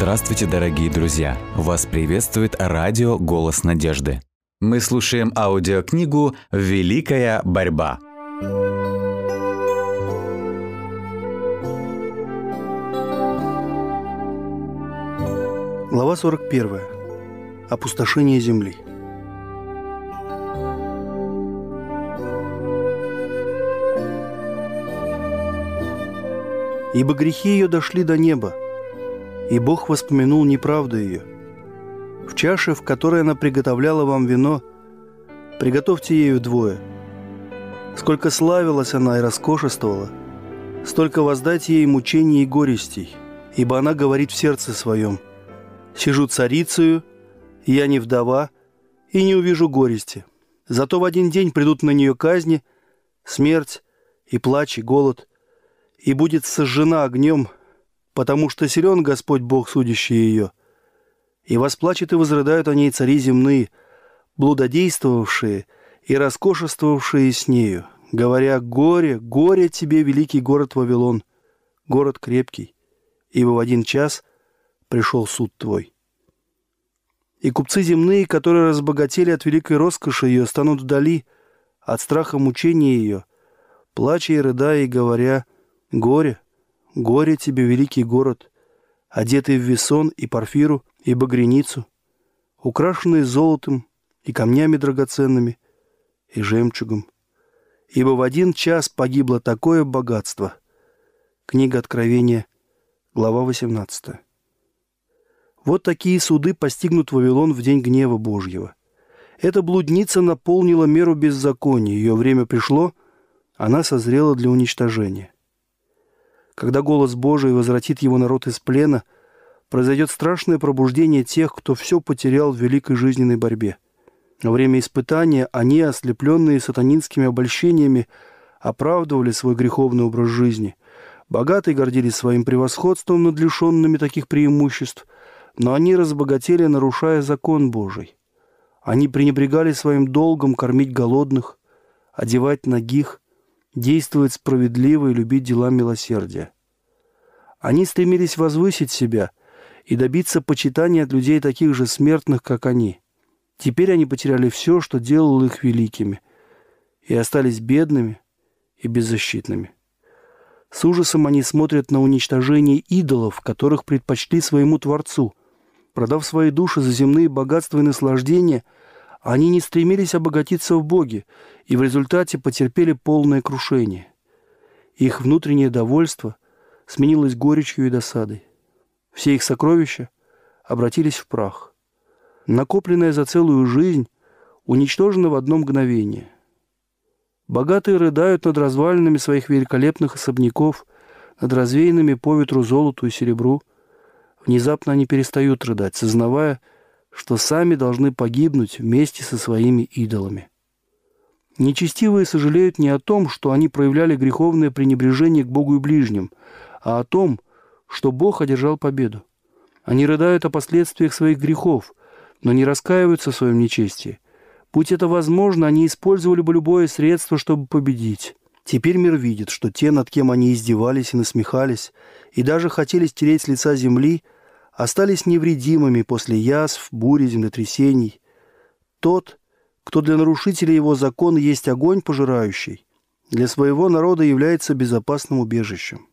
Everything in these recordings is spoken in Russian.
Здравствуйте, дорогие друзья! Вас приветствует радио «Голос надежды». Мы слушаем аудиокнигу «Великая борьба». Глава 41. Опустошение земли. Ибо грехи ее дошли до неба, и Бог воспомянул неправду ее. В чаше, в которой она приготовляла вам вино, приготовьте ею двое. Сколько славилась она и роскошествовала, столько воздайте ей мучений и горестей, ибо она говорит в сердце своем, «Сижу царицею, я не вдова, и не увижу горести. Зато в один день придут на нее казни, смерть и плач, и голод, и будет сожжена огнем, потому что силен Господь Бог, судящий ее. И восплачет и возрыдают о ней цари земные, блудодействовавшие и роскошествовавшие с нею, говоря, «Горе, горе тебе, великий город Вавилон, город крепкий, ибо в один час пришел суд твой». И купцы земные, которые разбогатели от великой роскоши ее, станут вдали от страха мучения ее, плача и рыдая и говоря, «Горе, Горе тебе, великий город, одетый в весон и парфиру и багряницу, украшенный золотом и камнями драгоценными и жемчугом. Ибо в один час погибло такое богатство. Книга Откровения, глава 18. Вот такие суды постигнут Вавилон в день гнева Божьего. Эта блудница наполнила меру беззакония, ее время пришло, она созрела для уничтожения. Когда голос Божий возвратит его народ из плена, произойдет страшное пробуждение тех, кто все потерял в великой жизненной борьбе. Во время испытания они, ослепленные сатанинскими обольщениями, оправдывали свой греховный образ жизни. Богатые гордились своим превосходством над лишенными таких преимуществ, но они разбогатели, нарушая закон Божий. Они пренебрегали своим долгом кормить голодных, одевать нагих, действовать справедливо и любить дела милосердия. Они стремились возвысить себя и добиться почитания от людей таких же смертных, как они. Теперь они потеряли все, что делало их великими, и остались бедными и беззащитными. С ужасом они смотрят на уничтожение идолов, которых предпочли своему Творцу. Продав свои души за земные богатства и наслаждения – они не стремились обогатиться в Боге и в результате потерпели полное крушение. Их внутреннее довольство сменилось горечью и досадой. Все их сокровища обратились в прах. Накопленное за целую жизнь уничтожено в одно мгновение. Богатые рыдают над развалинами своих великолепных особняков, над развеянными по ветру золоту и серебру. Внезапно они перестают рыдать, сознавая, что сами должны погибнуть вместе со своими идолами. Нечестивые сожалеют не о том, что они проявляли греховное пренебрежение к Богу и ближним, а о том, что Бог одержал победу. Они рыдают о последствиях своих грехов, но не раскаиваются в своем нечестии. Будь это возможно, они использовали бы любое средство, чтобы победить. Теперь мир видит, что те, над кем они издевались и насмехались, и даже хотели стереть с лица земли – остались невредимыми после язв, бури, землетрясений. Тот, кто для нарушителей его закона есть огонь пожирающий, для своего народа является безопасным убежищем.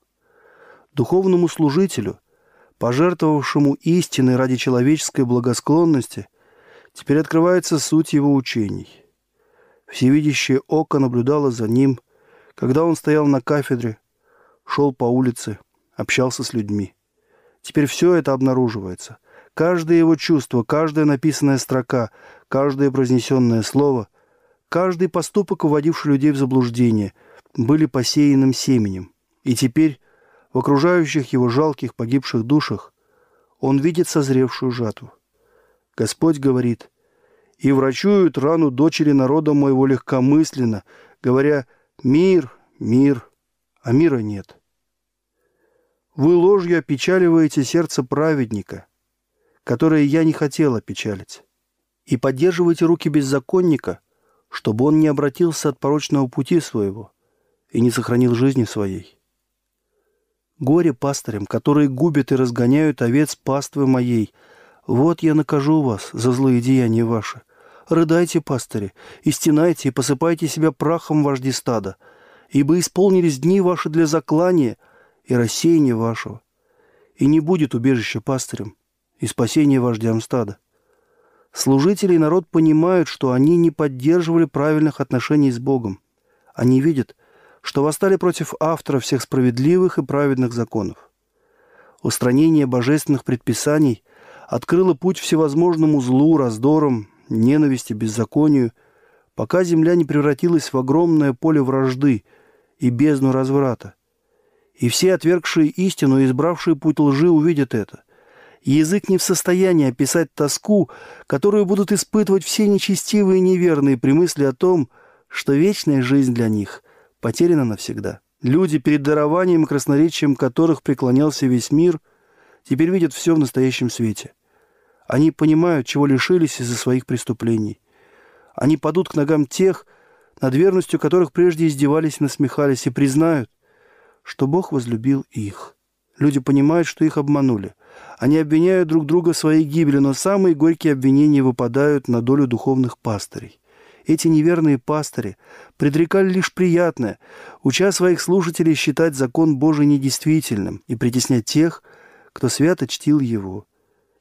Духовному служителю, пожертвовавшему истиной ради человеческой благосклонности, теперь открывается суть его учений. Всевидящее око наблюдало за ним, когда он стоял на кафедре, шел по улице, общался с людьми. Теперь все это обнаруживается. Каждое его чувство, каждая написанная строка, каждое произнесенное слово, каждый поступок, уводивший людей в заблуждение, были посеянным семенем. И теперь в окружающих его жалких погибших душах он видит созревшую жатву. Господь говорит, «И врачуют рану дочери народа моего легкомысленно, говоря, мир, мир, а мира нет». Вы ложью опечаливаете сердце праведника, которое я не хотел опечалить, и поддерживаете руки беззаконника, чтобы он не обратился от порочного пути своего и не сохранил жизни своей. Горе пастырям, которые губят и разгоняют овец паствы моей. Вот я накажу вас за злые деяния ваши. Рыдайте, пастыри, и стенайте, и посыпайте себя прахом вожди стада, ибо исполнились дни ваши для заклания и рассеяния вашего. И не будет убежища пастырям и спасения вождям стада. Служители и народ понимают, что они не поддерживали правильных отношений с Богом. Они видят, что восстали против автора всех справедливых и праведных законов. Устранение божественных предписаний открыло путь всевозможному злу, раздорам, ненависти, беззаконию, пока земля не превратилась в огромное поле вражды и бездну разврата. И все отвергшие истину и избравшие путь лжи увидят это. язык не в состоянии описать тоску, которую будут испытывать все нечестивые и неверные при мысли о том, что вечная жизнь для них потеряна навсегда. Люди, перед дарованием и красноречием которых преклонялся весь мир, теперь видят все в настоящем свете. Они понимают, чего лишились из-за своих преступлений. Они падут к ногам тех, над верностью которых прежде издевались и насмехались, и признают, что Бог возлюбил их. Люди понимают, что их обманули. Они обвиняют друг друга в своей гибели, но самые горькие обвинения выпадают на долю духовных пастырей. Эти неверные пастыри предрекали лишь приятное, уча своих слушателей считать закон Божий недействительным и притеснять тех, кто свято чтил его.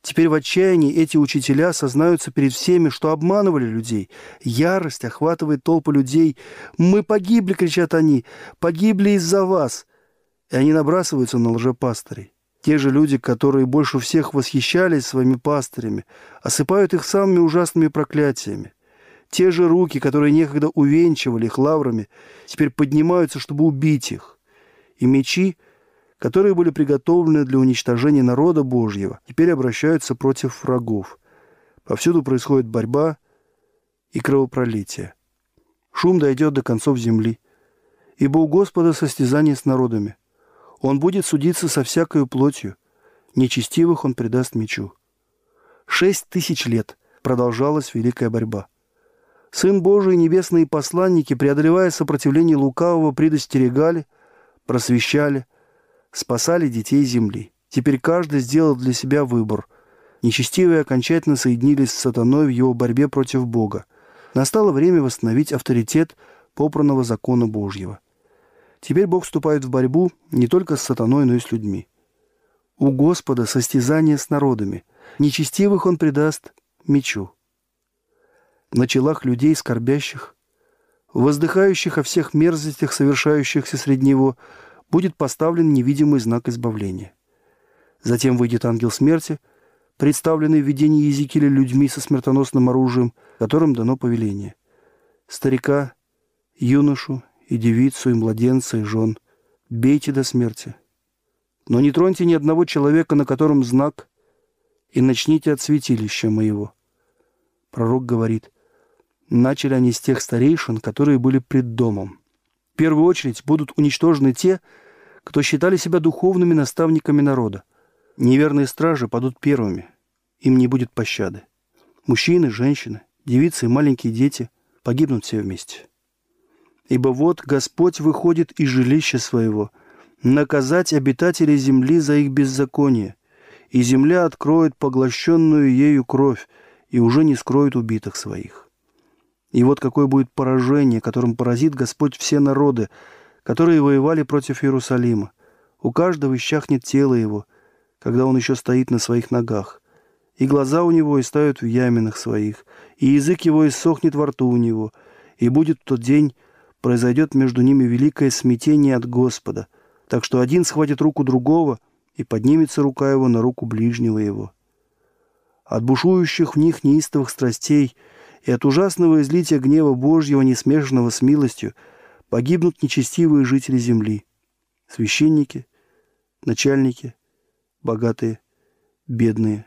Теперь в отчаянии эти учителя сознаются перед всеми, что обманывали людей. Ярость охватывает толпы людей. «Мы погибли!» — кричат они. «Погибли из-за вас!» И они набрасываются на лжепастырей. Те же люди, которые больше всех восхищались своими пастырями, осыпают их самыми ужасными проклятиями. Те же руки, которые некогда увенчивали их лаврами, теперь поднимаются, чтобы убить их. И мечи, которые были приготовлены для уничтожения народа Божьего, теперь обращаются против врагов. Повсюду происходит борьба и кровопролитие. Шум дойдет до концов земли. Ибо у Господа состязание с народами. Он будет судиться со всякою плотью. Нечестивых он предаст мечу. Шесть тысяч лет продолжалась великая борьба. Сын Божий и небесные посланники, преодолевая сопротивление лукавого, предостерегали, просвещали, спасали детей земли. Теперь каждый сделал для себя выбор. Нечестивые окончательно соединились с сатаной в его борьбе против Бога. Настало время восстановить авторитет попранного закона Божьего. Теперь Бог вступает в борьбу не только с сатаной, но и с людьми. У Господа состязание с народами. Нечестивых Он предаст мечу на челах людей, скорбящих, воздыхающих о всех мерзостях, совершающихся среди него, будет поставлен невидимый знак избавления. Затем выйдет ангел смерти, представленный в видении Езекииля людьми со смертоносным оружием, которым дано повеление. Старика, юношу и девицу, и младенца, и жен бейте до смерти. Но не троньте ни одного человека, на котором знак, и начните от святилища моего. Пророк говорит, Начали они с тех старейшин, которые были пред домом. В первую очередь будут уничтожены те, кто считали себя духовными наставниками народа. Неверные стражи падут первыми. Им не будет пощады. Мужчины, женщины, девицы и маленькие дети погибнут все вместе. Ибо вот Господь выходит из жилища своего, наказать обитателей земли за их беззаконие, и земля откроет поглощенную ею кровь, и уже не скроет убитых своих. И вот какое будет поражение, которым поразит Господь все народы, которые воевали против Иерусалима. У каждого исчахнет тело его, когда он еще стоит на своих ногах. И глаза у него истают в яминах своих, и язык его иссохнет во рту у него. И будет в тот день, произойдет между ними великое смятение от Господа, так что один схватит руку другого, и поднимется рука его на руку ближнего его. От бушующих в них неистовых страстей – и от ужасного излития гнева Божьего, не смешанного с милостью, погибнут нечестивые жители земли, священники, начальники, богатые, бедные,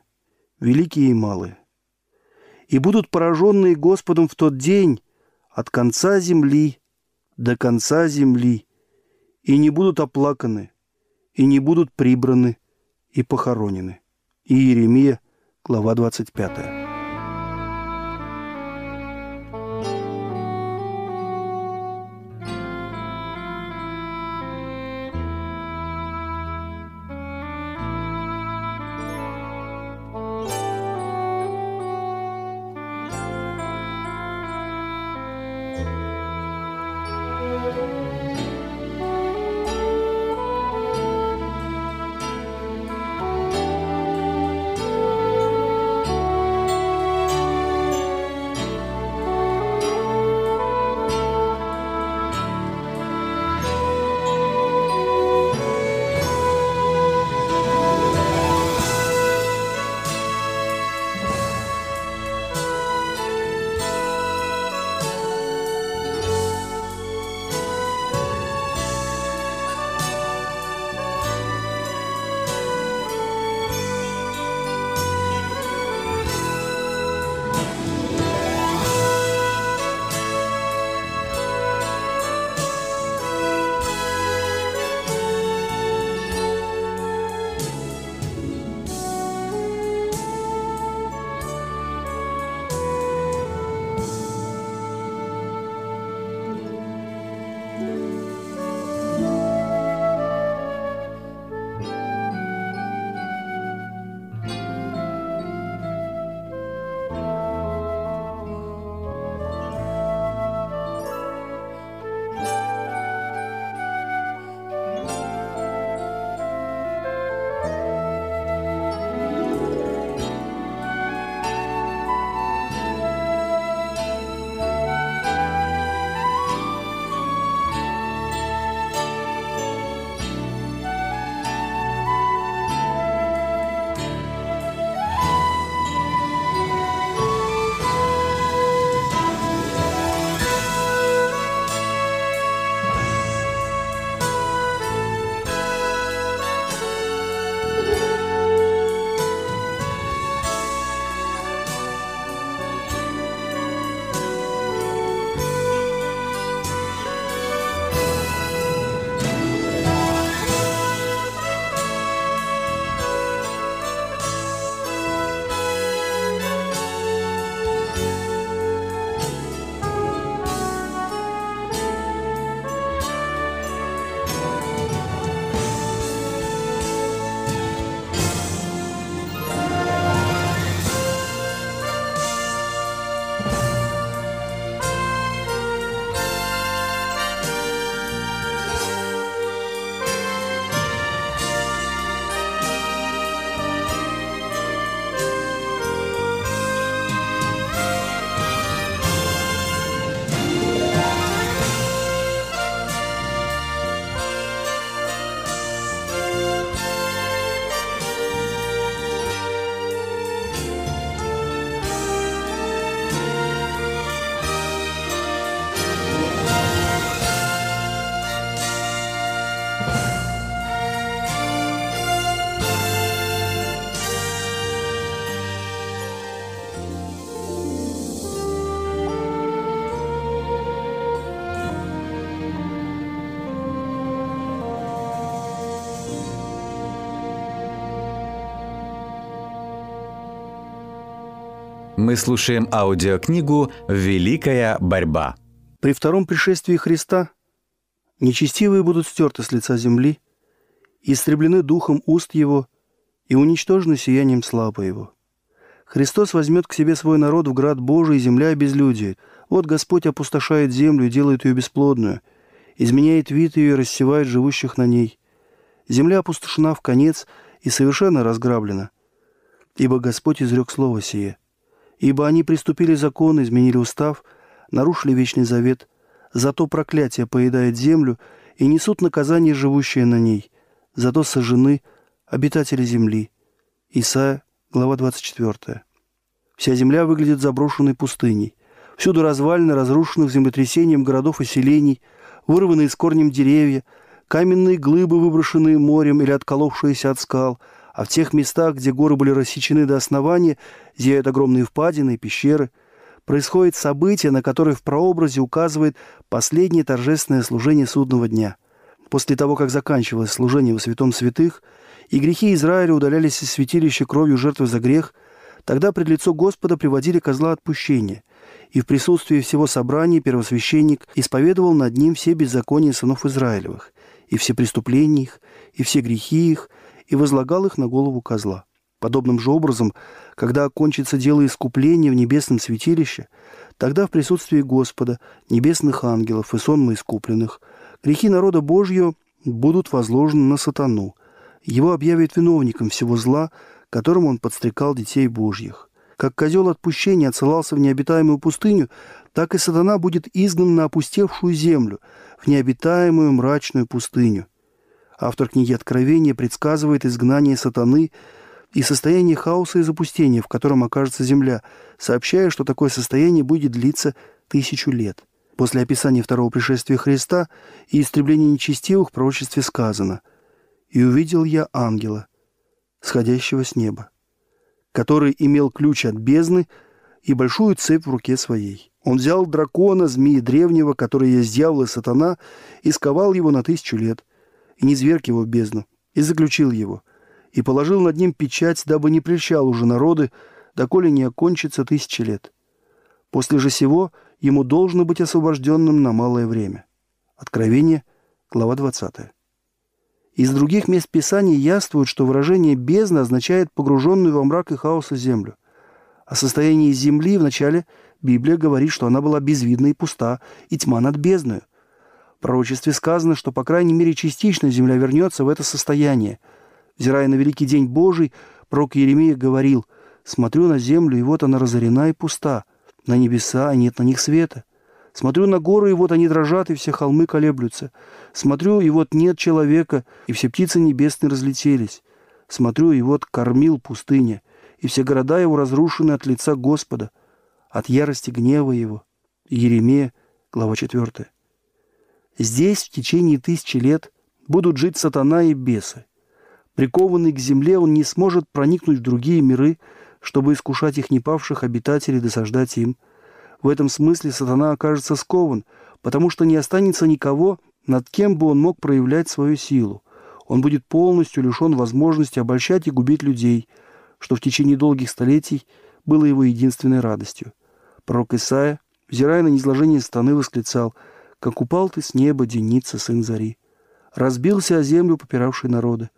великие и малые. И будут пораженные Господом в тот день от конца земли до конца земли, и не будут оплаканы, и не будут прибраны и похоронены. И Иеремия, глава 25. Мы слушаем аудиокнигу «Великая борьба». При втором пришествии Христа нечестивые будут стерты с лица земли, истреблены духом уст Его и уничтожены сиянием славы Его. Христос возьмет к себе свой народ в град Божий, земля безлюдие. Вот Господь опустошает землю и делает ее бесплодную, изменяет вид ее и рассевает живущих на ней. Земля опустошена в конец и совершенно разграблена. Ибо Господь изрек слово сие. Ибо они приступили закон, изменили устав, нарушили вечный завет. Зато проклятие поедает землю и несут наказание живущие на ней. Зато сожжены обитатели земли. Исайя, глава 24. Вся земля выглядит заброшенной пустыней. Всюду развалины разрушенных землетрясением городов и селений, вырванные с корнем деревья – каменные глыбы, выброшенные морем или отколовшиеся от скал, а в тех местах, где горы были рассечены до основания, зияют огромные впадины и пещеры. Происходит событие, на которое в прообразе указывает последнее торжественное служение судного дня. После того, как заканчивалось служение во святом святых, и грехи Израиля удалялись из святилища кровью жертвы за грех, тогда пред лицо Господа приводили козла отпущения, и в присутствии всего собрания первосвященник исповедовал над ним все беззакония сынов Израилевых – и все преступления их, и все грехи их, и возлагал их на голову козла. Подобным же образом, когда окончится дело искупления в небесном святилище, тогда в присутствии Господа, небесных ангелов и сонма искупленных, грехи народа Божьего будут возложены на сатану. Его объявят виновником всего зла, которым он подстрекал детей Божьих. Как козел отпущения отсылался в необитаемую пустыню, так и сатана будет изгнан на опустевшую землю, в необитаемую мрачную пустыню. Автор книги Откровения предсказывает изгнание сатаны и состояние хаоса и запустения, в котором окажется земля, сообщая, что такое состояние будет длиться тысячу лет. После описания второго пришествия Христа и истребления нечестивых в пророчестве сказано «И увидел я ангела, сходящего с неба, который имел ключ от бездны и большую цепь в руке своей. Он взял дракона, змеи древнего, который есть дьявол и сатана, и сковал его на тысячу лет, и не зверг его в бездну, и заключил его, и положил над ним печать, дабы не прельщал уже народы, доколе не окончится тысячи лет. После же сего ему должно быть освобожденным на малое время. Откровение, глава 20. Из других мест Писания яствует, что выражение «бездна» означает погруженную во мрак и хаос землю. О состоянии земли в начале – Библия говорит, что она была безвидна и пуста, и тьма над бездною. В пророчестве сказано, что, по крайней мере, частично земля вернется в это состояние. Взирая на великий день Божий, пророк Еремия говорил, «Смотрю на землю, и вот она разорена и пуста, на небеса, нет на них света. Смотрю на горы, и вот они дрожат, и все холмы колеблются. Смотрю, и вот нет человека, и все птицы небесные разлетелись. Смотрю, и вот кормил пустыня, и все города его разрушены от лица Господа от ярости гнева его. Еремея, глава 4. Здесь в течение тысячи лет будут жить сатана и бесы. Прикованный к земле, он не сможет проникнуть в другие миры, чтобы искушать их непавших обитателей, досаждать им. В этом смысле сатана окажется скован, потому что не останется никого, над кем бы он мог проявлять свою силу. Он будет полностью лишен возможности обольщать и губить людей, что в течение долгих столетий было его единственной радостью. Пророк Исаия, взирая на низложение станы, восклицал, «Как упал ты с неба, деница, сын зари! Разбился о землю попиравший народы,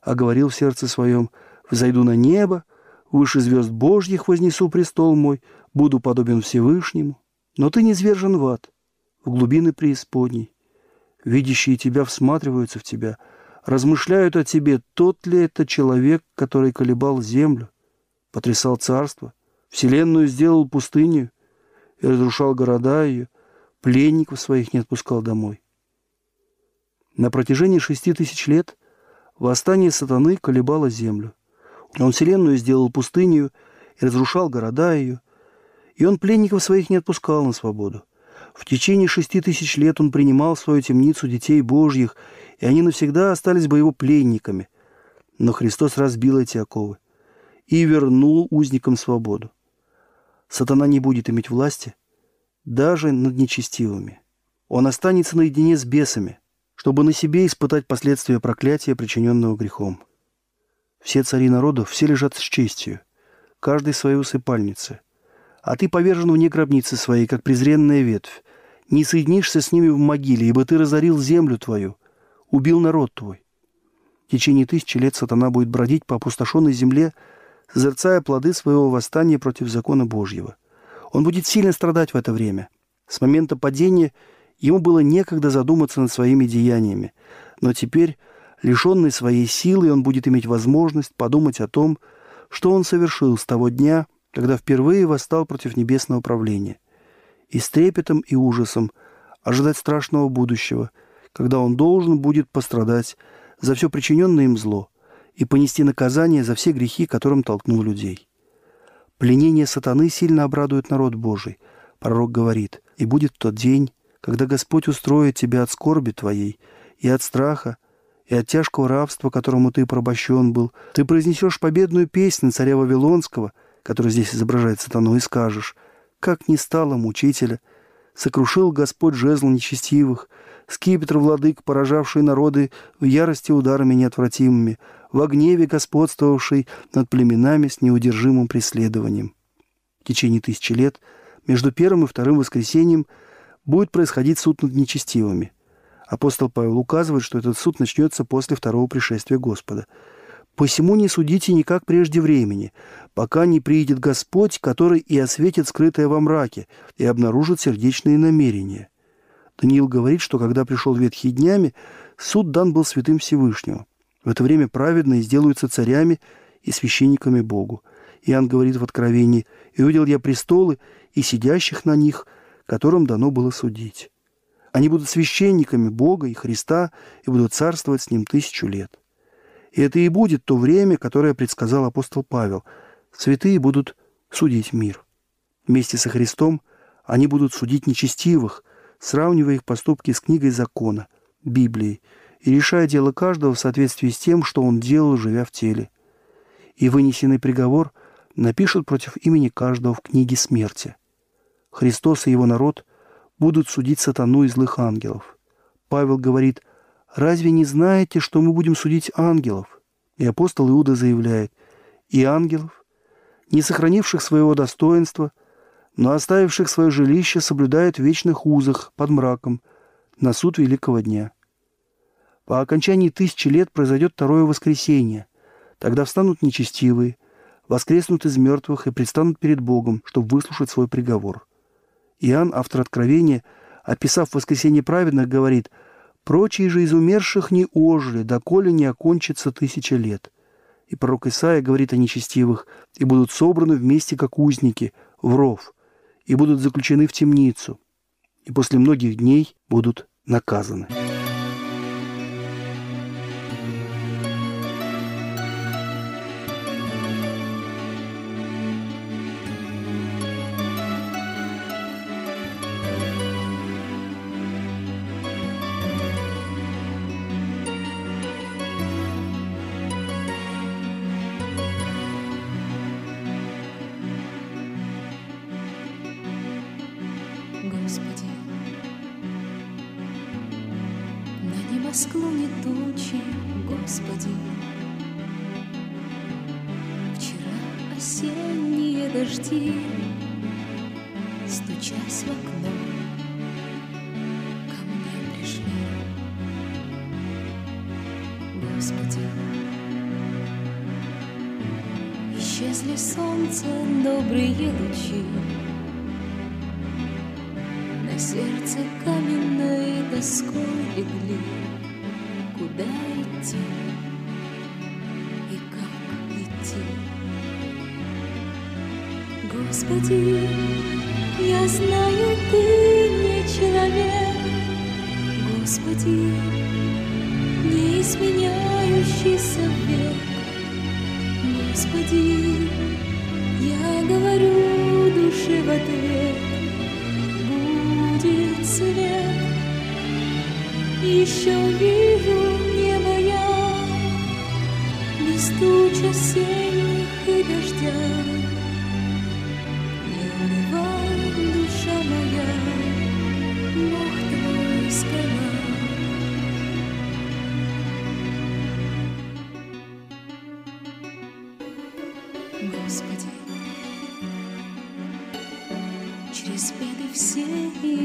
а говорил в сердце своем, «Взойду на небо, выше звезд Божьих вознесу престол мой, буду подобен Всевышнему». Но ты не звержен в ад, в глубины преисподней. Видящие тебя всматриваются в тебя, размышляют о тебе, тот ли это человек, который колебал землю, потрясал царство, вселенную сделал пустыню, и разрушал города ее, пленников своих не отпускал домой. На протяжении шести тысяч лет восстание сатаны колебало землю. Он вселенную сделал пустынью и разрушал города ее, и он пленников своих не отпускал на свободу. В течение шести тысяч лет он принимал в свою темницу детей Божьих, и они навсегда остались бы его пленниками. Но Христос разбил эти оковы и вернул узникам свободу сатана не будет иметь власти даже над нечестивыми. Он останется наедине с бесами, чтобы на себе испытать последствия проклятия, причиненного грехом. Все цари народов, все лежат с честью, каждый своей усыпальнице. а ты повержен вне гробницы своей, как презренная ветвь. Не соединишься с ними в могиле, ибо ты разорил землю твою, убил народ твой. В течение тысячи лет сатана будет бродить по опустошенной земле, созерцая плоды своего восстания против закона Божьего. Он будет сильно страдать в это время. С момента падения ему было некогда задуматься над своими деяниями, но теперь, лишенный своей силы, он будет иметь возможность подумать о том, что он совершил с того дня, когда впервые восстал против небесного правления. И с трепетом и ужасом ожидать страшного будущего, когда он должен будет пострадать за все причиненное им зло и понести наказание за все грехи, которым толкнул людей. Пленение сатаны сильно обрадует народ Божий. Пророк говорит, «И будет тот день, когда Господь устроит тебя от скорби твоей и от страха, и от тяжкого рабства, которому ты порабощен был. Ты произнесешь победную песню царя Вавилонского, который здесь изображает сатану, и скажешь, «Как не стало мучителя, сокрушил Господь жезл нечестивых, скипетр владык, поражавший народы в ярости ударами неотвратимыми, в гневе господствовавший над племенами с неудержимым преследованием. В течение тысячи лет между первым и вторым воскресением будет происходить суд над нечестивыми. Апостол Павел указывает, что этот суд начнется после второго пришествия Господа. «Посему не судите никак прежде времени, пока не приедет Господь, который и осветит скрытое во мраке, и обнаружит сердечные намерения». Даниил говорит, что когда пришел ветхий днями, суд дан был святым Всевышнего. В это время праведные сделаются царями и священниками Богу. Иоанн говорит в Откровении, «И увидел я престолы и сидящих на них, которым дано было судить. Они будут священниками Бога и Христа и будут царствовать с Ним тысячу лет. И это и будет то время, которое предсказал апостол Павел. Святые будут судить мир. Вместе со Христом они будут судить нечестивых, сравнивая их поступки с книгой закона, Библией, и решая дело каждого в соответствии с тем, что он делал, живя в теле. И вынесенный приговор напишут против имени каждого в книге смерти. Христос и его народ будут судить сатану и злых ангелов. Павел говорит, «Разве не знаете, что мы будем судить ангелов?» И апостол Иуда заявляет, «И ангелов, не сохранивших своего достоинства, но оставивших свое жилище, соблюдают в вечных узах под мраком на суд великого дня». По окончании тысячи лет произойдет второе воскресенье. Тогда встанут нечестивые, воскреснут из мертвых и предстанут перед Богом, чтобы выслушать свой приговор. Иоанн, автор Откровения, описав воскресение праведных, говорит, «Прочие же из умерших не ожили, доколе не окончится тысяча лет». И пророк Исаия говорит о нечестивых, «И будут собраны вместе, как узники, в ров, и будут заключены в темницу, и после многих дней будут наказаны». Добрые лучи, на сердце каменной тоской легли куда идти и как идти. Господи, я знаю, Ты не человек, Господи, не изменяющийся век. Господи, Господи. Через беды все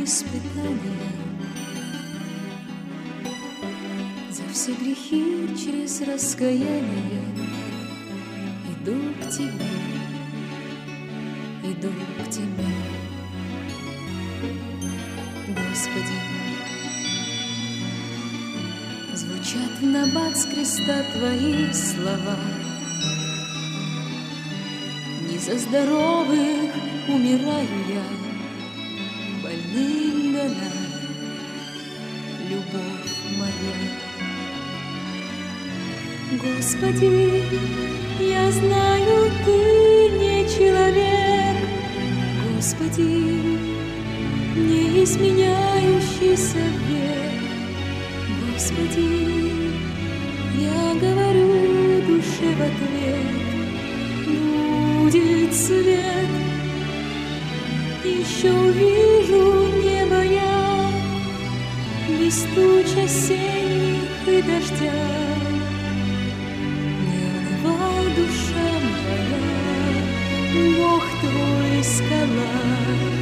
испытания, За все грехи через раскаяние. Иду к Тебе, иду к Тебе, Господи. Звучат в набат с креста Твои слова — за здоровых умираю я, Больным дана любовь моя. Господи, я знаю, Ты не человек, Господи, не изменяющийся век. Господи, я говорю душе в ответ, будет свет. Еще увижу небо я, без туч осенних и дождя. Не унывай, душа моя, Бог твой скала.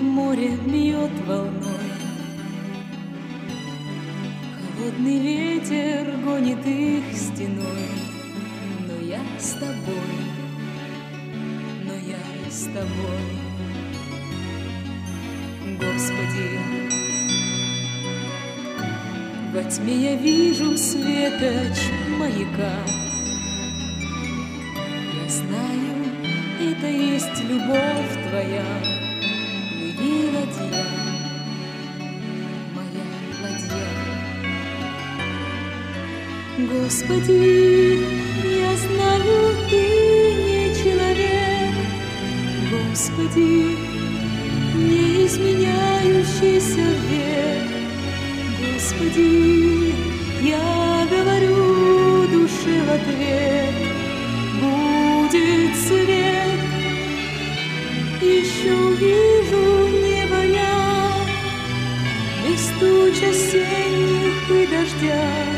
Море, бьет волной. Холодный ветер гонит их стеной, но я с тобой, но я с тобой. Господи, во тьме я вижу светоч маяка. Я знаю, это есть любовь твоя, Господи, я знаю, ты не человек, Господи, не изменяющийся. Господи, я говорю душе ответ, будет свет. Еще увижу небо я, без туч и дождя.